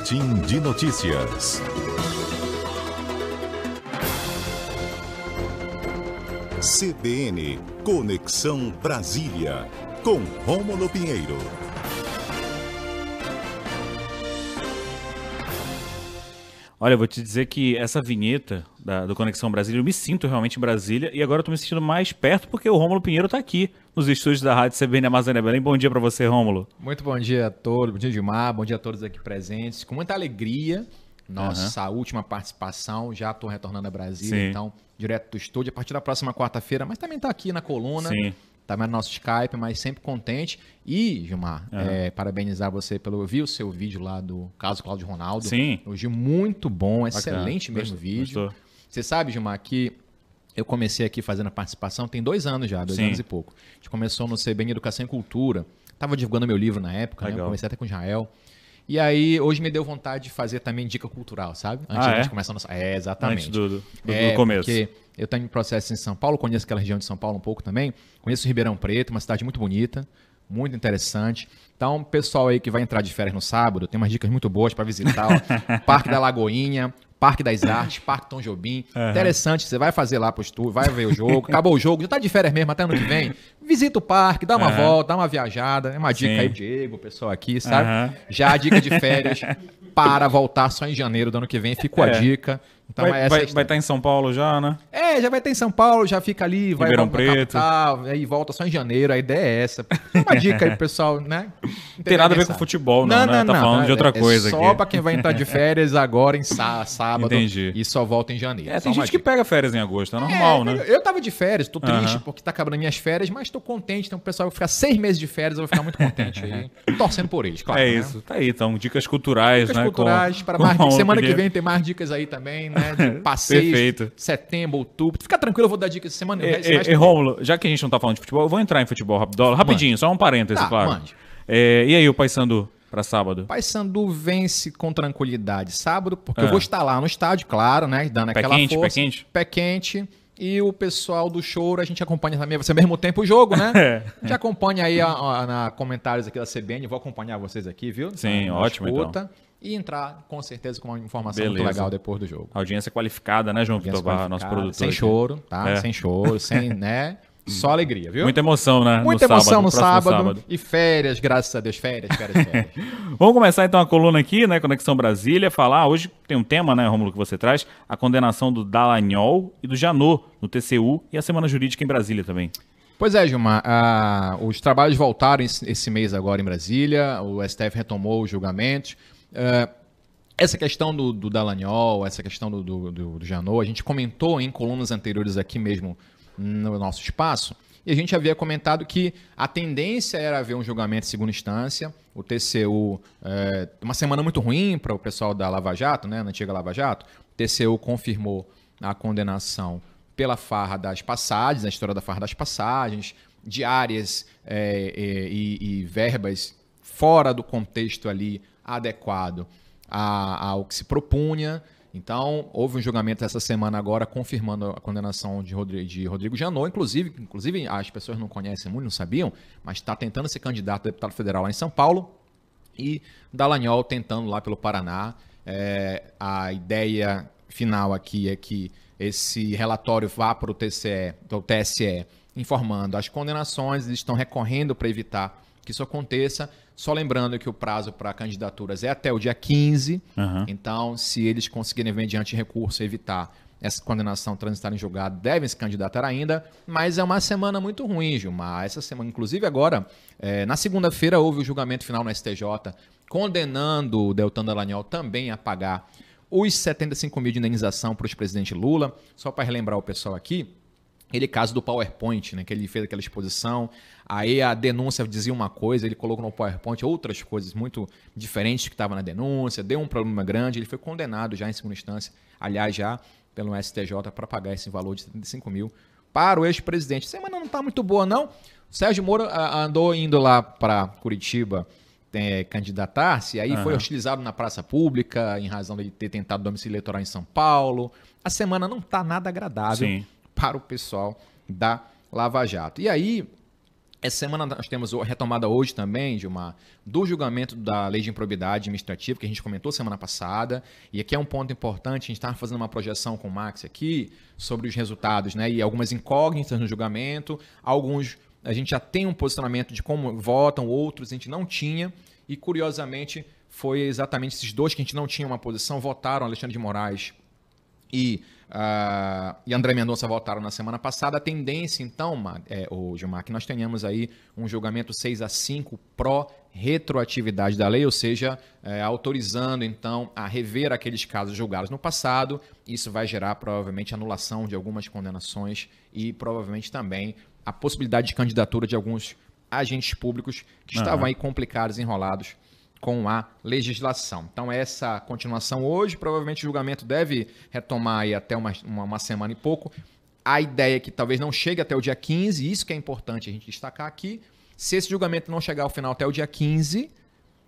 Boletim de Notícias. CBN Conexão Brasília, com Rômulo Pinheiro. Olha, eu vou te dizer que essa vinheta da, do Conexão Brasília, eu me sinto realmente em Brasília e agora eu tô me sentindo mais perto porque o Rômulo Pinheiro tá aqui nos estúdios da Rádio CBN Amazônia Belém. Bom dia para você, Rômulo. Muito bom dia a todos, bom dia Gilmar, bom dia a todos aqui presentes. Com muita alegria, nossa uhum. última participação, já estou retornando a Brasília, Sim. então, direto do estúdio, a partir da próxima quarta-feira, mas também está aqui na coluna. Sim tá no nosso Skype, mas sempre contente. E, Gilmar, uhum. é, parabenizar você pelo. Eu vi o seu vídeo lá do caso Cláudio Ronaldo. Sim. Hoje muito bom, excelente mesmo Gostou. vídeo. Gostou. Você sabe, Gilmar, que eu comecei aqui fazendo a participação tem dois anos já, dois Sim. anos e pouco. A gente começou no CBN Educação e Cultura. Tava divulgando meu livro na época, né? Eu comecei até com Israel. E aí, hoje me deu vontade de fazer também dica cultural, sabe? Antes ah, de é? começar a nossa. É, exatamente. Antes do, do, do, é, começo. Porque eu tenho processo em São Paulo, conheço aquela região de São Paulo um pouco também. Conheço Ribeirão Preto, uma cidade muito bonita, muito interessante. Então, pessoal aí que vai entrar de férias no sábado, tem umas dicas muito boas para visitar. Ó. Parque da Lagoinha, Parque das Artes, Parque Tom Jobim. Uhum. Interessante, você vai fazer lá pro estúdio, vai ver o jogo, acabou o jogo, já tá de férias mesmo até ano que vem. Visita o parque, dá uma uhum. volta, dá uma viajada. É uma dica Sim. aí, Diego, o pessoal aqui, sabe? Uhum. Já a dica de férias para voltar só em janeiro do ano que vem, ficou é. a dica. Então, vai, vai, vai, estar em São Paulo já, né? É, já vai estar em São Paulo, já fica ali, vai Ribeirão Preto. Capital, aí volta só em janeiro, a ideia é essa. Uma dica aí, pessoal, né? Não tem nada a ver com futebol, não, não né? Não, tá falando não, de outra é, coisa é só aqui. Só pra quem vai entrar de férias agora em sábado. Entendi. E só volta em janeiro. É, tem gente que pega férias em agosto, é normal, é, né? Eu tava de férias, tô triste porque tá acabando minhas férias, mas tô contente. Então o pessoal vai ficar seis meses de férias, eu vou ficar muito contente aí. torcendo por eles, claro. É né? isso, tá aí, então. Dicas culturais, dicas né? culturais, com, para mais. Semana que vem tem mais dicas aí também, né? De passeio Perfeito. setembro, outubro. Fica tranquilo, eu vou dar dicas essa semana. E, e, e Rômulo, já que a gente não tá falando de futebol, eu vou entrar em futebol rapidinho, rapidinho só um parêntese, tá, claro. É, e aí, o Paysandu? para sábado? Paysandu vence com tranquilidade sábado, porque é. eu vou estar lá no estádio, claro, né? Dando pé aquela quente, força. Pé quente? Pé quente. E o pessoal do choro, a gente acompanha também, você ao mesmo tempo o jogo, né? É. A gente acompanha aí a, a, na comentários aqui da CBN, vou acompanhar vocês aqui, viu? Sim, na, ótimo escuta. então e entrar com certeza com uma informação Beleza. muito legal depois do jogo. Audiência qualificada, né, João Vitor Barra, nosso produtor. Sem aqui. choro, tá? É. Sem choro, sem, né? Só alegria, viu? Muita emoção, né? Muita no emoção sábado, no sábado, sábado, E férias, graças a Deus. Férias, férias, férias. Vamos começar então a coluna aqui, né? Conexão Brasília. Falar. Hoje tem um tema, né, Romulo, que você traz: a condenação do Dallagnol e do Janot no TCU e a Semana Jurídica em Brasília também. Pois é, Gilmar. Uh, os trabalhos voltaram esse mês agora em Brasília. O STF retomou os julgamentos. Uh, essa questão do, do Dallagnol, essa questão do, do, do, do Janot, a gente comentou em colunas anteriores aqui mesmo no nosso espaço. E a gente havia comentado que a tendência era haver um julgamento em segunda instância. O TCU, é, uma semana muito ruim para o pessoal da Lava Jato, né, na antiga Lava Jato. O TCU confirmou a condenação pela farra das passagens, a história da farra das passagens, diárias é, é, e, e, verbas fora do contexto ali adequado ao que se propunha. Então, houve um julgamento essa semana agora confirmando a condenação de Rodrigo, de Rodrigo Janot, inclusive, inclusive as pessoas não conhecem muito, não sabiam, mas está tentando ser candidato a deputado federal lá em São Paulo e Dallagnol tentando lá pelo Paraná. É, a ideia final aqui é que esse relatório vá para o TCE, o TSE, informando as condenações, eles estão recorrendo para evitar que isso aconteça. Só lembrando que o prazo para candidaturas é até o dia 15. Uhum. Então, se eles conseguirem, mediante recurso, evitar essa condenação transitar em julgado, devem se candidatar ainda. Mas é uma semana muito ruim, Gilmar. Essa semana, inclusive agora, é, na segunda-feira, houve o julgamento final no STJ, condenando o Deltan Dallagnol também a pagar os 75 mil de indenização para o presidente Lula. Só para relembrar o pessoal aqui, ele caso do PowerPoint, né, que ele fez aquela exposição, aí a denúncia dizia uma coisa, ele colocou no PowerPoint outras coisas muito diferentes que estavam na denúncia, deu um problema grande, ele foi condenado já em segunda instância, aliás, já pelo STJ para pagar esse valor de 75 mil para o ex-presidente. Semana não está muito boa, não. Sérgio Moro andou indo lá para Curitiba é, candidatar-se, aí uhum. foi hostilizado na praça pública em razão de ter tentado domicílio eleitoral em São Paulo. A semana não está nada agradável. Sim para o pessoal da Lava Jato. E aí, Essa semana nós temos retomada hoje também, Gilmar, do julgamento da lei de improbidade administrativa, que a gente comentou semana passada. E aqui é um ponto importante, a gente estava fazendo uma projeção com o Max aqui sobre os resultados, né? E algumas incógnitas no julgamento. Alguns a gente já tem um posicionamento de como votam, outros a gente não tinha. E curiosamente, foi exatamente esses dois que a gente não tinha uma posição, votaram Alexandre de Moraes e, uh, e André Mendonça votaram na semana passada. A tendência, então, é, o Gilmar, que nós tenhamos aí um julgamento 6 a 5 pró-retroatividade da lei, ou seja, é, autorizando, então, a rever aqueles casos julgados no passado. Isso vai gerar, provavelmente, anulação de algumas condenações e, provavelmente, também a possibilidade de candidatura de alguns agentes públicos que uhum. estavam aí complicados, enrolados com a legislação. Então, essa continuação hoje, provavelmente o julgamento deve retomar aí até uma, uma, uma, semana e pouco. A ideia é que talvez não chegue até o dia 15, isso que é importante a gente destacar aqui. Se esse julgamento não chegar ao final até o dia 15,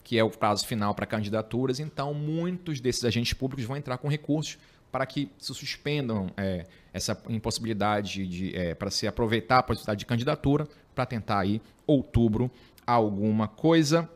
que é o prazo final para candidaturas, então muitos desses agentes públicos vão entrar com recursos para que se suspendam é, essa impossibilidade de é, para se aproveitar a possibilidade de candidatura para tentar aí outubro alguma coisa.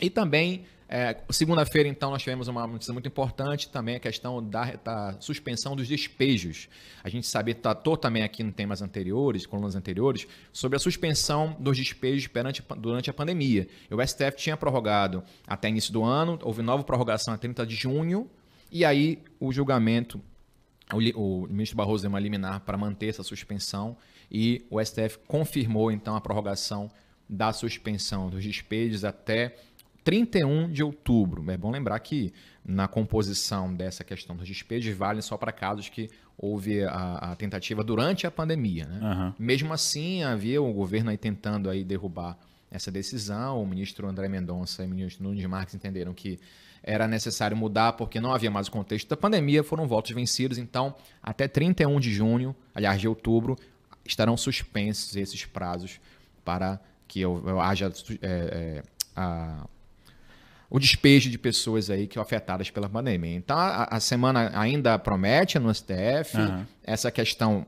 E também, é, segunda-feira, então, nós tivemos uma notícia muito importante, também a questão da, da suspensão dos despejos. A gente sabia, tratou também aqui em temas anteriores, colunas anteriores, sobre a suspensão dos despejos perante, durante a pandemia. O STF tinha prorrogado até início do ano, houve nova prorrogação a 30 de junho, e aí o julgamento o, ministro Barroso deu uma liminar para manter essa suspensão e o STF confirmou então a prorrogação da suspensão dos despejos até 31 de outubro. É bom lembrar que na composição dessa questão dos despejos vale só para casos que houve a, a tentativa durante a pandemia. Né? Uhum. Mesmo assim, havia o governo aí tentando aí derrubar essa decisão. O ministro André Mendonça e o ministro Nunes Marques entenderam que era necessário mudar porque não havia mais o contexto da pandemia, foram votos vencidos. Então, até 31 de junho, aliás, de outubro, estarão suspensos esses prazos para que haja é, é, a o despejo de pessoas aí que são afetadas pela pandemia. Então, a, a semana ainda promete no STF uhum. essa questão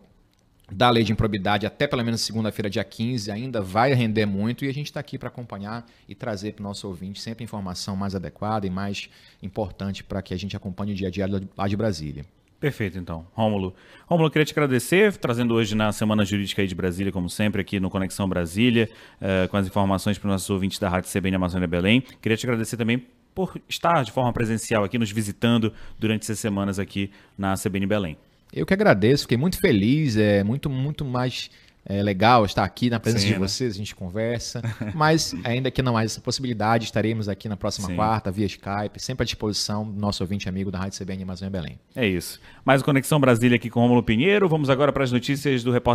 da lei de improbidade até pelo menos segunda-feira, dia 15, ainda vai render muito e a gente está aqui para acompanhar e trazer para o nosso ouvinte sempre informação mais adequada e mais importante para que a gente acompanhe o dia a dia lá de Brasília. Perfeito, então. Rômulo. Rômulo, queria te agradecer, trazendo hoje na Semana Jurídica aí de Brasília, como sempre, aqui no Conexão Brasília, uh, com as informações para os nossos ouvintes da Rádio CBN Amazônia Belém. Queria te agradecer também por estar de forma presencial aqui, nos visitando durante essas semanas aqui na CBN Belém. Eu que agradeço, fiquei muito feliz, é muito, muito mais é legal estar aqui na presença Sim, de né? vocês, a gente conversa. Mas ainda que não haja essa possibilidade, estaremos aqui na próxima Sim. quarta, via Skype, sempre à disposição do nosso ouvinte amigo da Rádio CBN Amazônia Belém. É isso. Mais Conexão Brasília aqui com Romulo Pinheiro. Vamos agora para as notícias do repórter